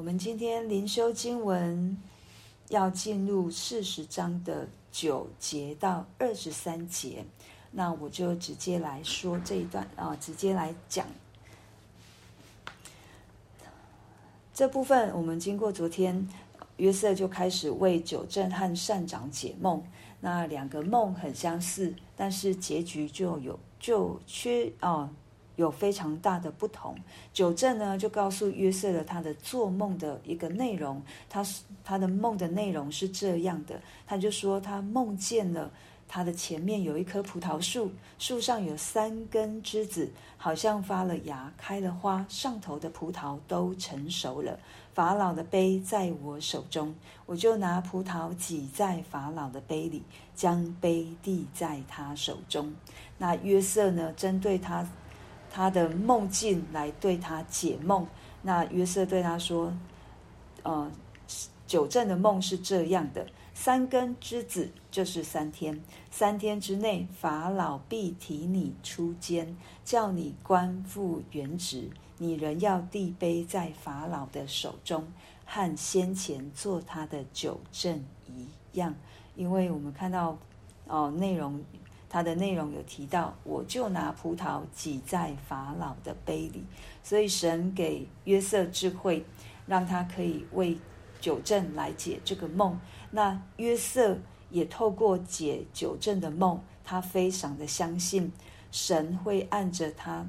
我们今天灵修经文要进入四十章的九节到二十三节，那我就直接来说这一段啊，直接来讲这部分。我们经过昨天，约瑟就开始为酒政和善长解梦，那两个梦很相似，但是结局就有就缺啊。有非常大的不同。九正呢，就告诉约瑟了他的做梦的一个内容。他是他的梦的内容是这样的，他就说他梦见了他的前面有一棵葡萄树，树上有三根枝子，好像发了芽、开了花，上头的葡萄都成熟了。法老的杯在我手中，我就拿葡萄挤在法老的杯里，将杯递在他手中。那约瑟呢，针对他。他的梦境来对他解梦。那约瑟对他说：“呃，九正的梦是这样的：三根之子就是三天，三天之内，法老必提你出监，叫你官复原职。你仍要递杯在法老的手中，和先前做他的九正一样。因为我们看到哦、呃，内容。”他的内容有提到，我就拿葡萄挤在法老的杯里，所以神给约瑟智慧，让他可以为酒政来解这个梦。那约瑟也透过解酒政的梦，他非常的相信神会按着他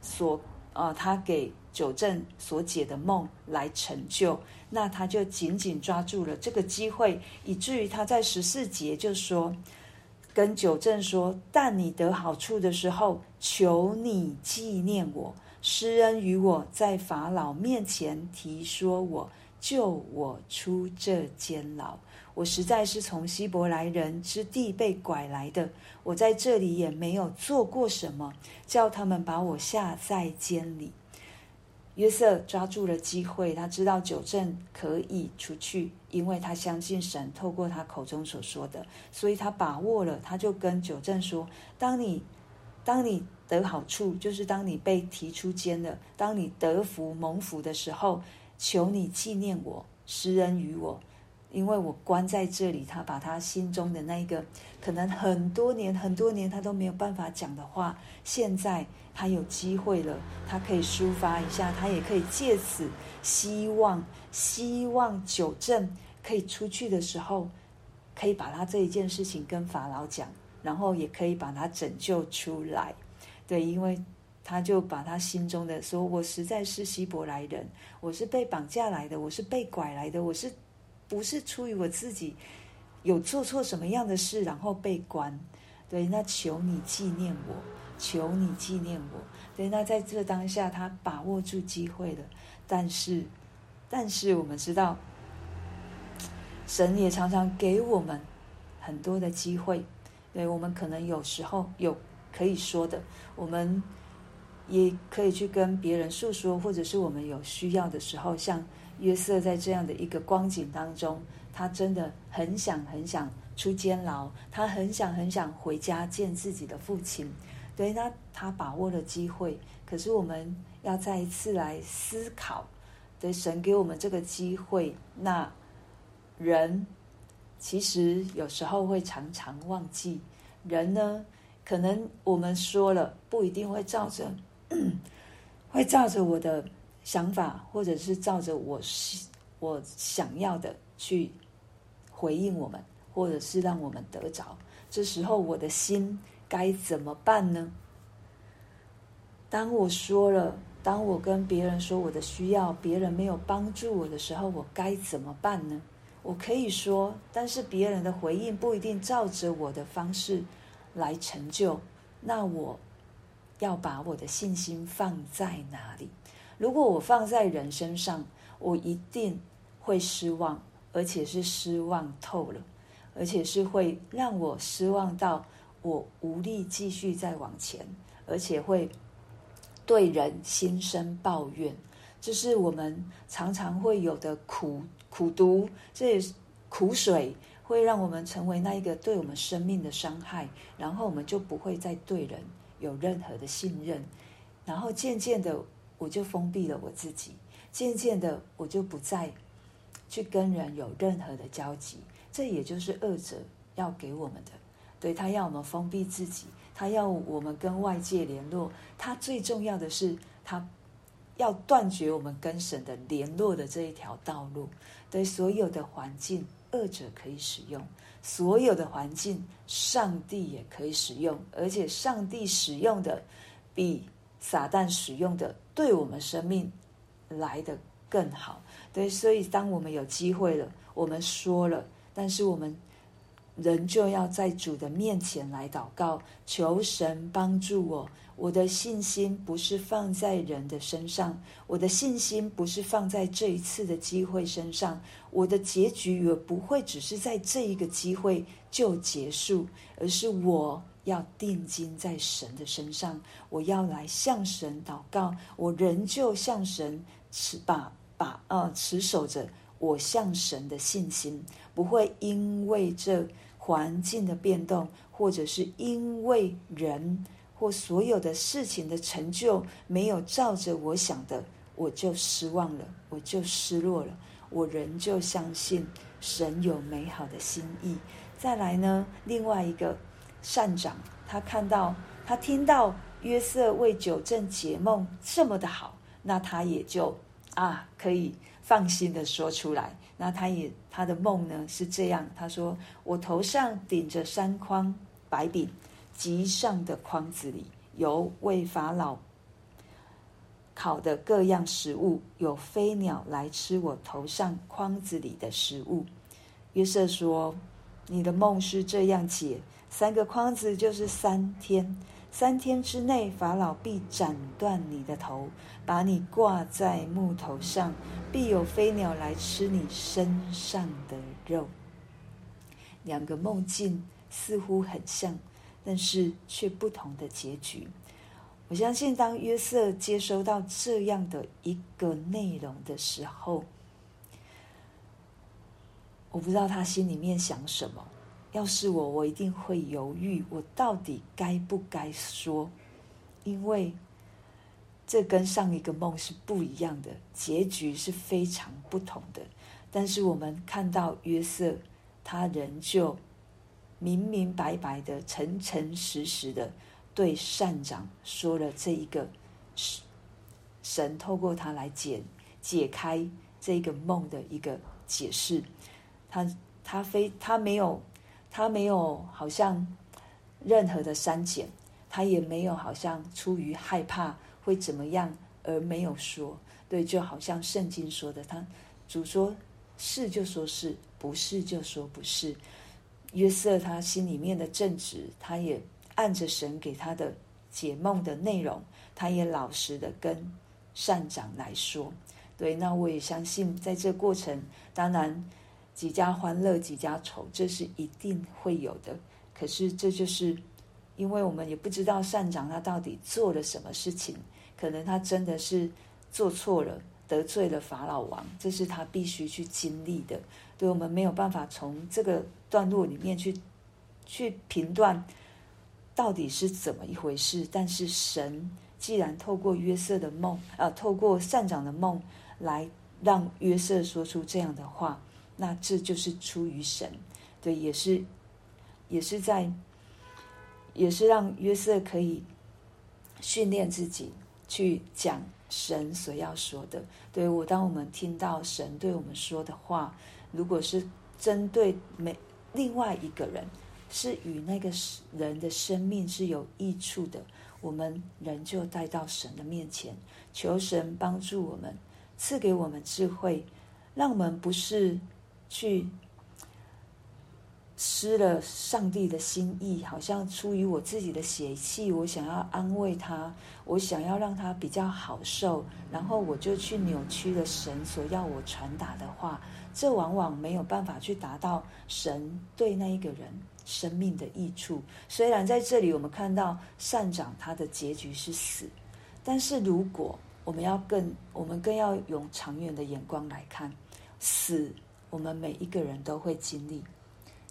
所呃他给酒政所解的梦来成就。那他就紧紧抓住了这个机会，以至于他在十四节就说。跟九正说：“但你得好处的时候，求你纪念我，施恩于我，在法老面前提说我，救我出这监牢。我实在是从希伯来人之地被拐来的，我在这里也没有做过什么，叫他们把我下在监里。”约瑟抓住了机会，他知道九正可以出去，因为他相信神透过他口中所说的，所以他把握了。他就跟九正说：“当你，当你得好处，就是当你被提出监了，当你得福蒙福的时候，求你纪念我，施恩于我。”因为我关在这里，他把他心中的那一个可能很多年、很多年他都没有办法讲的话，现在他有机会了，他可以抒发一下，他也可以借此希望、希望酒政可以出去的时候，可以把他这一件事情跟法老讲，然后也可以把他拯救出来。对，因为他就把他心中的说：“我实在是希伯来人，我是被绑架来的，我是被拐来的，我是。”不是出于我自己有做错什么样的事，然后被关。对，那求你纪念我，求你纪念我。对，那在这当下，他把握住机会了。但是，但是我们知道，神也常常给我们很多的机会。对，我们可能有时候有可以说的，我们也可以去跟别人诉说，或者是我们有需要的时候，像。约瑟在这样的一个光景当中，他真的很想很想出监牢，他很想很想回家见自己的父亲。对，那他把握了机会。可是我们要再一次来思考，对，神给我们这个机会，那人其实有时候会常常忘记。人呢，可能我们说了不一定会照着，会照着我的。想法，或者是照着我我想要的去回应我们，或者是让我们得着。这时候我的心该怎么办呢？当我说了，当我跟别人说我的需要，别人没有帮助我的时候，我该怎么办呢？我可以说，但是别人的回应不一定照着我的方式来成就。那我要把我的信心放在哪里？如果我放在人身上，我一定会失望，而且是失望透了，而且是会让我失望到我无力继续再往前，而且会对人心生抱怨。这是我们常常会有的苦苦毒，这苦水，会让我们成为那一个对我们生命的伤害，然后我们就不会再对人有任何的信任，然后渐渐的。我就封闭了我自己，渐渐的我就不再去跟人有任何的交集。这也就是恶者要给我们的，对，他要我们封闭自己，他要我们跟外界联络，他最重要的是他要断绝我们跟神的联络的这一条道路。对，所有的环境，恶者可以使用；所有的环境，上帝也可以使用，而且上帝使用的比撒旦使用的对我们生命来的更好。对，所以当我们有机会了，我们说了。但是我们仍旧要在主的面前来祷告，求神帮助我。我的信心不是放在人的身上，我的信心不是放在这一次的机会身上。我的结局也不会只是在这一个机会就结束，而是我要定睛在神的身上。我要来向神祷告，我仍旧向神持把把呃持守着我向神的信心。不会因为这环境的变动，或者是因为人或所有的事情的成就没有照着我想的，我就失望了，我就失落了。我仍旧相信神有美好的心意。再来呢，另外一个善长，他看到他听到约瑟为九正解梦这么的好，那他也就啊可以放心的说出来。那他也他的梦呢是这样，他说：“我头上顶着三筐白饼，极上的筐子里有为法老烤的各样食物，有飞鸟来吃我头上筐子里的食物。”约瑟说：“你的梦是这样解，三个筐子就是三天。”三天之内，法老必斩断你的头，把你挂在木头上，必有飞鸟来吃你身上的肉。两个梦境似乎很像，但是却不同的结局。我相信，当约瑟接收到这样的一个内容的时候，我不知道他心里面想什么。要是我，我一定会犹豫，我到底该不该说？因为这跟上一个梦是不一样的，结局是非常不同的。但是我们看到约瑟，他仍旧明明白白的、诚诚实实的对善长说了这一个神透过他来解解开这个梦的一个解释。他他非他没有。他没有好像任何的删减，他也没有好像出于害怕会怎么样而没有说。对，就好像圣经说的，他主说是就说是，不是就说不是。约瑟他心里面的正直，他也按着神给他的解梦的内容，他也老实的跟善长来说。对，那我也相信在这过程，当然。几家欢乐几家愁，这是一定会有的。可是这就是，因为我们也不知道善长他到底做了什么事情，可能他真的是做错了，得罪了法老王，这是他必须去经历的。对，我们没有办法从这个段落里面去去评断到底是怎么一回事。但是神既然透过约瑟的梦，啊，透过善长的梦来让约瑟说出这样的话。那这就是出于神，对，也是，也是在，也是让约瑟可以训练自己去讲神所要说的。对，我，当我们听到神对我们说的话，如果是针对每另外一个人，是与那个人的生命是有益处的，我们仍旧带到神的面前，求神帮助我们，赐给我们智慧，让我们不是。去失了上帝的心意，好像出于我自己的血气，我想要安慰他，我想要让他比较好受，然后我就去扭曲了神所要我传达的话，这往往没有办法去达到神对那一个人生命的益处。虽然在这里我们看到善长他的结局是死，但是如果我们要更，我们更要用长远的眼光来看死。我们每一个人都会经历。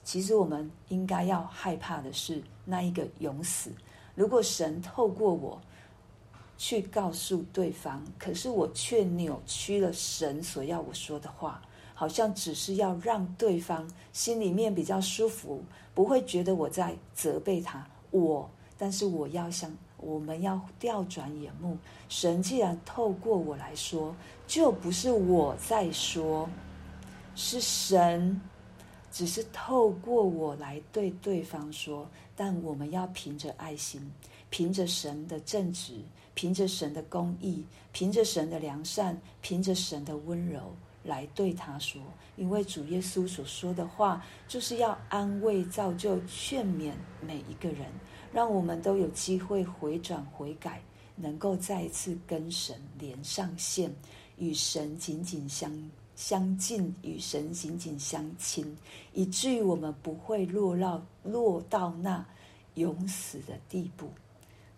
其实我们应该要害怕的是那一个永死。如果神透过我去告诉对方，可是我却扭曲了神所要我说的话，好像只是要让对方心里面比较舒服，不会觉得我在责备他。我，但是我要想，我们要调转眼目，神既然透过我来说，就不是我在说，是神，只是透过我来对对方说，但我们要凭着爱心，凭着神的正直。凭着神的公义，凭着神的良善，凭着神的温柔来对他说，因为主耶稣所说的话，就是要安慰、造就、劝勉每一个人，让我们都有机会回转悔改，能够再一次跟神连上线，与神紧紧相相近，与神紧紧相亲，以至于我们不会落到落到那永死的地步。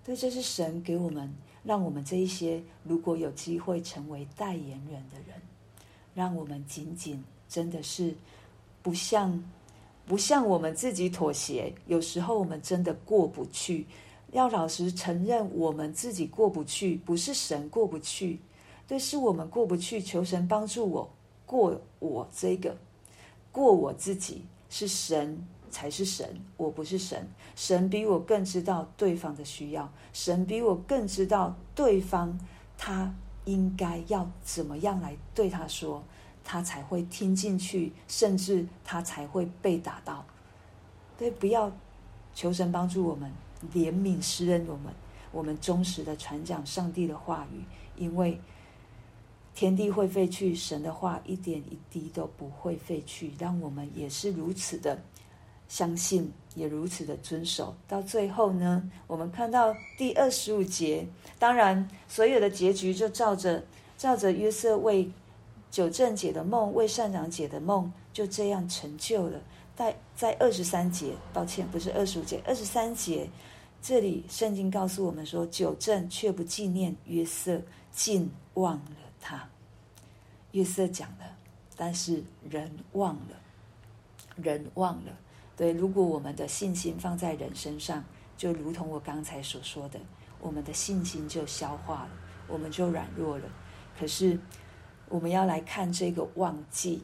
对，这是神给我们。让我们这一些如果有机会成为代言人的人，让我们仅仅真的是不向不向我们自己妥协。有时候我们真的过不去，要老实承认我们自己过不去，不是神过不去，对，是我们过不去。求神帮助我过我这个过我自己，是神。才是神，我不是神。神比我更知道对方的需要，神比我更知道对方他应该要怎么样来对他说，他才会听进去，甚至他才会被打到。对，不要求神帮助我们，怜悯施恩我们，我们忠实的传讲上帝的话语，因为天地会废去，神的话一点一滴都不会废去，让我们也是如此的。相信也如此的遵守，到最后呢，我们看到第二十五节，当然所有的结局就照着照着约瑟为九正解的梦，为善长解的梦，就这样成就了。在在二十三节，抱歉，不是二十五节，二十三节，这里圣经告诉我们说，九正却不纪念约瑟，竟忘了他。约瑟讲了，但是人忘了，人忘了。对，如果我们的信心放在人身上，就如同我刚才所说的，我们的信心就消化了，我们就软弱了。可是，我们要来看这个忘记。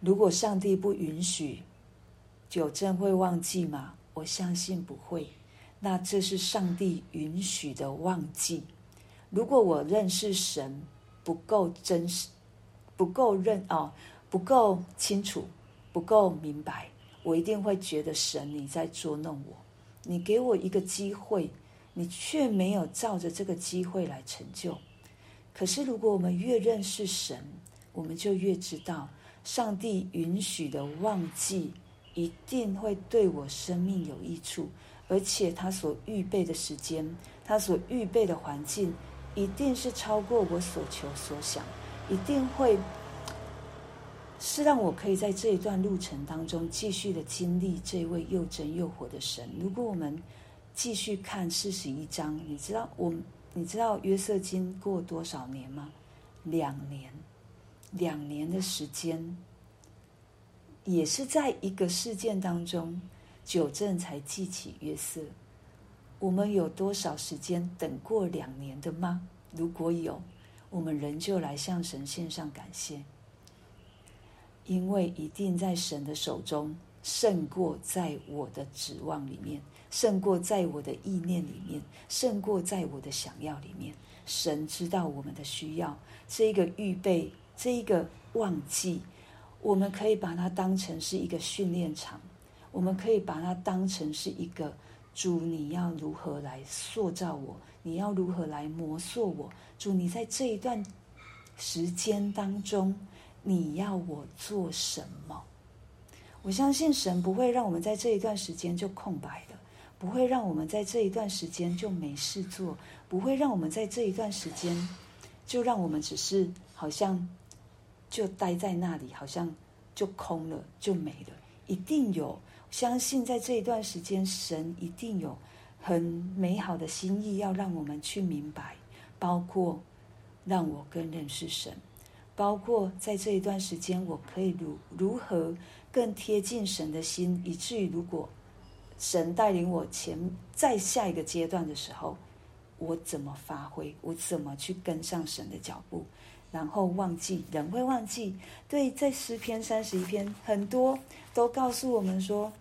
如果上帝不允许，九正会忘记吗？我相信不会。那这是上帝允许的忘记。如果我认识神不够真实，不够认哦，不够清楚。不够明白，我一定会觉得神你在捉弄我。你给我一个机会，你却没有照着这个机会来成就。可是，如果我们越认识神，我们就越知道，上帝允许的忘记一定会对我生命有益处，而且他所预备的时间，他所预备的环境，一定是超过我所求所想，一定会。是让我可以在这一段路程当中继续的经历这位又真又活的神。如果我们继续看四十一章，你知道我，你知道约瑟经过多少年吗？两年，两年的时间，也是在一个事件当中，九正才记起约瑟。我们有多少时间等过两年的吗？如果有，我们仍旧来向神献上感谢。因为一定在神的手中胜过在我的指望里面，胜过在我的意念里面，胜过在我的想要里面。神知道我们的需要，这一个预备，这一个忘记，我们可以把它当成是一个训练场，我们可以把它当成是一个主，你要如何来塑造我？你要如何来磨塑我？主，你在这一段时间当中。你要我做什么？我相信神不会让我们在这一段时间就空白的，不会让我们在这一段时间就没事做，不会让我们在这一段时间就让我们只是好像就待在那里，好像就空了，就没了。一定有，相信在这一段时间，神一定有很美好的心意要让我们去明白，包括让我更认识神。包括在这一段时间，我可以如如何更贴近神的心，以至于如果神带领我前在下一个阶段的时候，我怎么发挥，我怎么去跟上神的脚步，然后忘记，人会忘记。对，在诗篇三十一篇，很多都告诉我们说，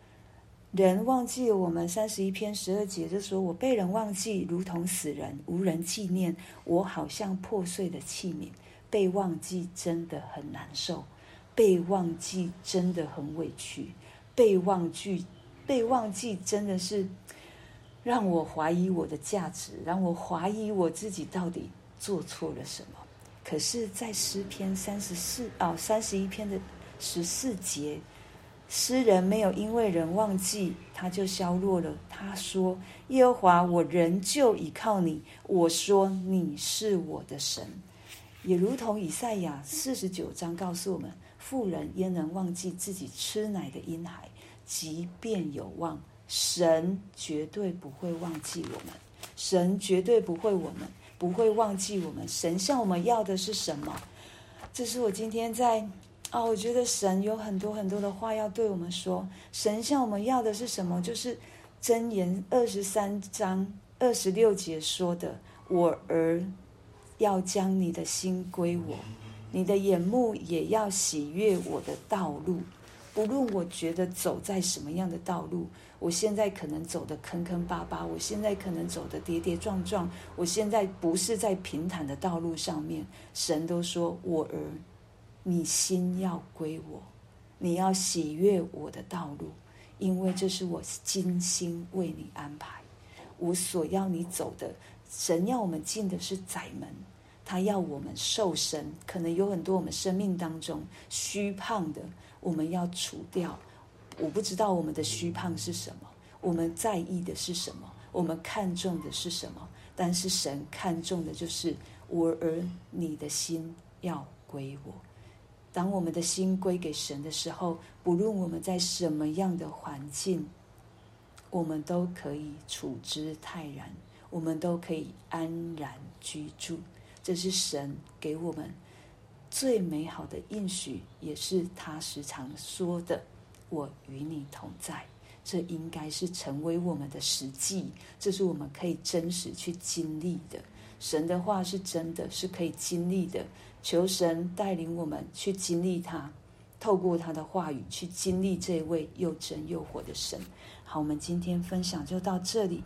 人忘记我们三十一篇十二节就说：“我被人忘记，如同死人，无人纪念。我好像破碎的器皿，被忘记真的很难受，被忘记真的很委屈，被忘记，被忘记真的是。”让我怀疑我的价值，让我怀疑我自己到底做错了什么。可是，在诗篇三十四哦三十一篇的十四节，诗人没有因为人忘记他就消落了。他说：“耶和华，我仍旧倚靠你。我说你是我的神。”也如同以赛亚四十九章告诉我们：“富人焉能忘记自己吃奶的婴孩？即便有望。”神绝对不会忘记我们，神绝对不会我们不会忘记我们。神向我们要的是什么？这是我今天在哦，我觉得神有很多很多的话要对我们说。神向我们要的是什么？就是箴言二十三章二十六节说的：“我儿要将你的心归我，你的眼目也要喜悦我的道路。不论我觉得走在什么样的道路。”我现在可能走得坑坑巴巴，我现在可能走得跌跌撞撞，我现在不是在平坦的道路上面。神都说：“我儿，你心要归我，你要喜悦我的道路，因为这是我精心为你安排。我所要你走的，神要我们进的是窄门，他要我们瘦身。可能有很多我们生命当中虚胖的，我们要除掉。”我不知道我们的虚胖是什么，我们在意的是什么，我们看重的是什么？但是神看重的就是我儿，你的心要归我。当我们的心归给神的时候，不论我们在什么样的环境，我们都可以处之泰然，我们都可以安然居住。这是神给我们最美好的应许，也是他时常说的。我与你同在，这应该是成为我们的实际，这是我们可以真实去经历的。神的话是真的，是可以经历的。求神带领我们去经历他，透过他的话语去经历这位又真又活的神。好，我们今天分享就到这里。